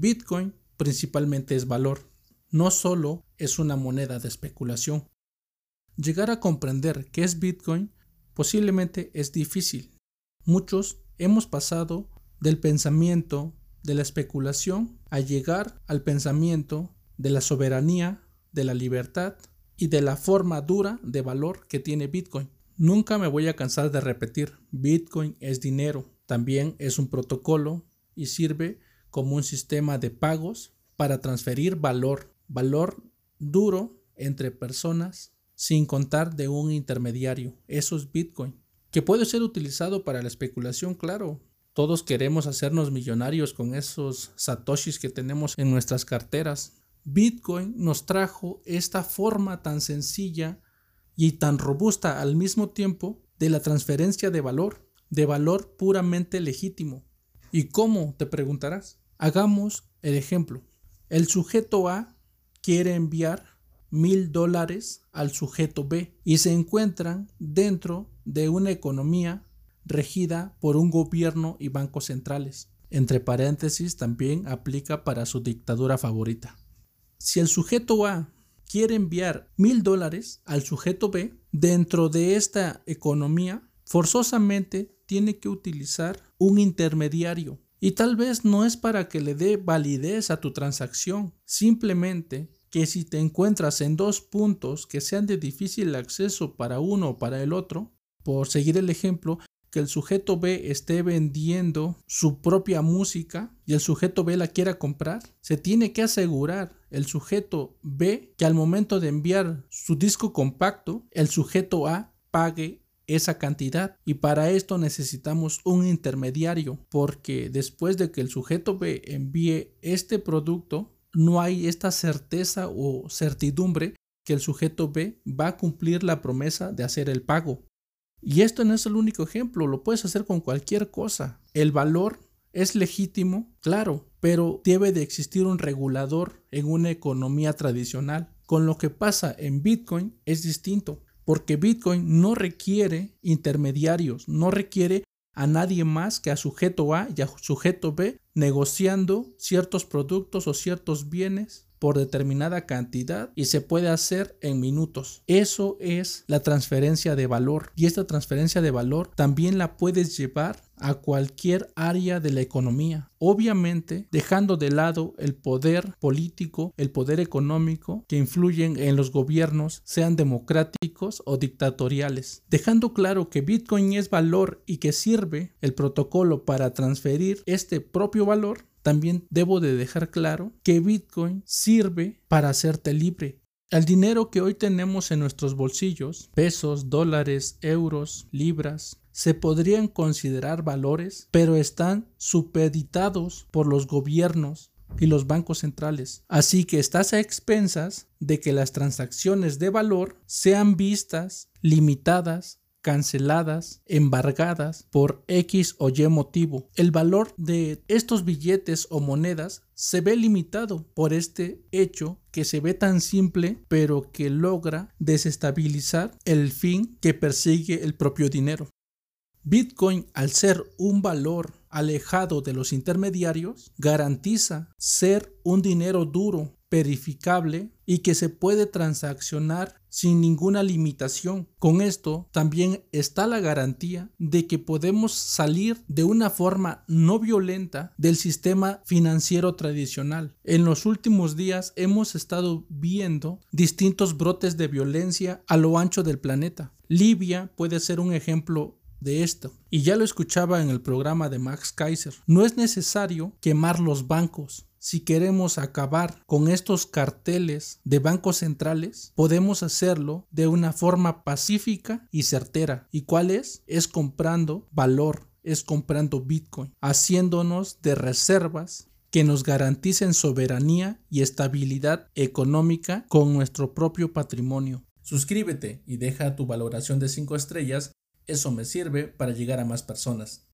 Bitcoin principalmente es valor, no solo es una moneda de especulación. Llegar a comprender qué es Bitcoin posiblemente es difícil. Muchos hemos pasado del pensamiento de la especulación a llegar al pensamiento de la soberanía, de la libertad y de la forma dura de valor que tiene Bitcoin. Nunca me voy a cansar de repetir, Bitcoin es dinero, también es un protocolo y sirve como un sistema de pagos para transferir valor, valor duro entre personas sin contar de un intermediario. Eso es Bitcoin, que puede ser utilizado para la especulación, claro. Todos queremos hacernos millonarios con esos satoshis que tenemos en nuestras carteras. Bitcoin nos trajo esta forma tan sencilla y tan robusta al mismo tiempo de la transferencia de valor, de valor puramente legítimo. ¿Y cómo? te preguntarás. Hagamos el ejemplo. El sujeto A quiere enviar mil dólares al sujeto B y se encuentran dentro de una economía regida por un gobierno y bancos centrales. Entre paréntesis también aplica para su dictadura favorita. Si el sujeto A quiere enviar mil dólares al sujeto B, dentro de esta economía, forzosamente tiene que utilizar un intermediario. Y tal vez no es para que le dé validez a tu transacción, simplemente que si te encuentras en dos puntos que sean de difícil acceso para uno o para el otro, por seguir el ejemplo, que el sujeto B esté vendiendo su propia música y el sujeto B la quiera comprar, se tiene que asegurar el sujeto B que al momento de enviar su disco compacto, el sujeto A pague esa cantidad y para esto necesitamos un intermediario porque después de que el sujeto B envíe este producto no hay esta certeza o certidumbre que el sujeto B va a cumplir la promesa de hacer el pago. Y esto no es el único ejemplo, lo puedes hacer con cualquier cosa. El valor es legítimo, claro, pero debe de existir un regulador en una economía tradicional. Con lo que pasa en Bitcoin es distinto, porque Bitcoin no requiere intermediarios, no requiere a nadie más que a sujeto A y a sujeto B negociando ciertos productos o ciertos bienes por determinada cantidad y se puede hacer en minutos. Eso es la transferencia de valor y esta transferencia de valor también la puedes llevar a cualquier área de la economía. Obviamente dejando de lado el poder político, el poder económico que influyen en los gobiernos, sean democráticos o dictatoriales. Dejando claro que Bitcoin es valor y que sirve el protocolo para transferir este propio valor, también debo de dejar claro que Bitcoin sirve para hacerte libre. El dinero que hoy tenemos en nuestros bolsillos, pesos, dólares, euros, libras, se podrían considerar valores, pero están supeditados por los gobiernos y los bancos centrales. Así que estás a expensas de que las transacciones de valor sean vistas, limitadas canceladas, embargadas por X o Y motivo. El valor de estos billetes o monedas se ve limitado por este hecho que se ve tan simple pero que logra desestabilizar el fin que persigue el propio dinero. Bitcoin, al ser un valor alejado de los intermediarios, garantiza ser un dinero duro, verificable y que se puede transaccionar sin ninguna limitación. Con esto también está la garantía de que podemos salir de una forma no violenta del sistema financiero tradicional. En los últimos días hemos estado viendo distintos brotes de violencia a lo ancho del planeta. Libia puede ser un ejemplo de esto. Y ya lo escuchaba en el programa de Max Kaiser. No es necesario quemar los bancos. Si queremos acabar con estos carteles de bancos centrales, podemos hacerlo de una forma pacífica y certera. ¿Y cuál es? Es comprando valor, es comprando Bitcoin, haciéndonos de reservas que nos garanticen soberanía y estabilidad económica con nuestro propio patrimonio. Suscríbete y deja tu valoración de 5 estrellas eso me sirve para llegar a más personas.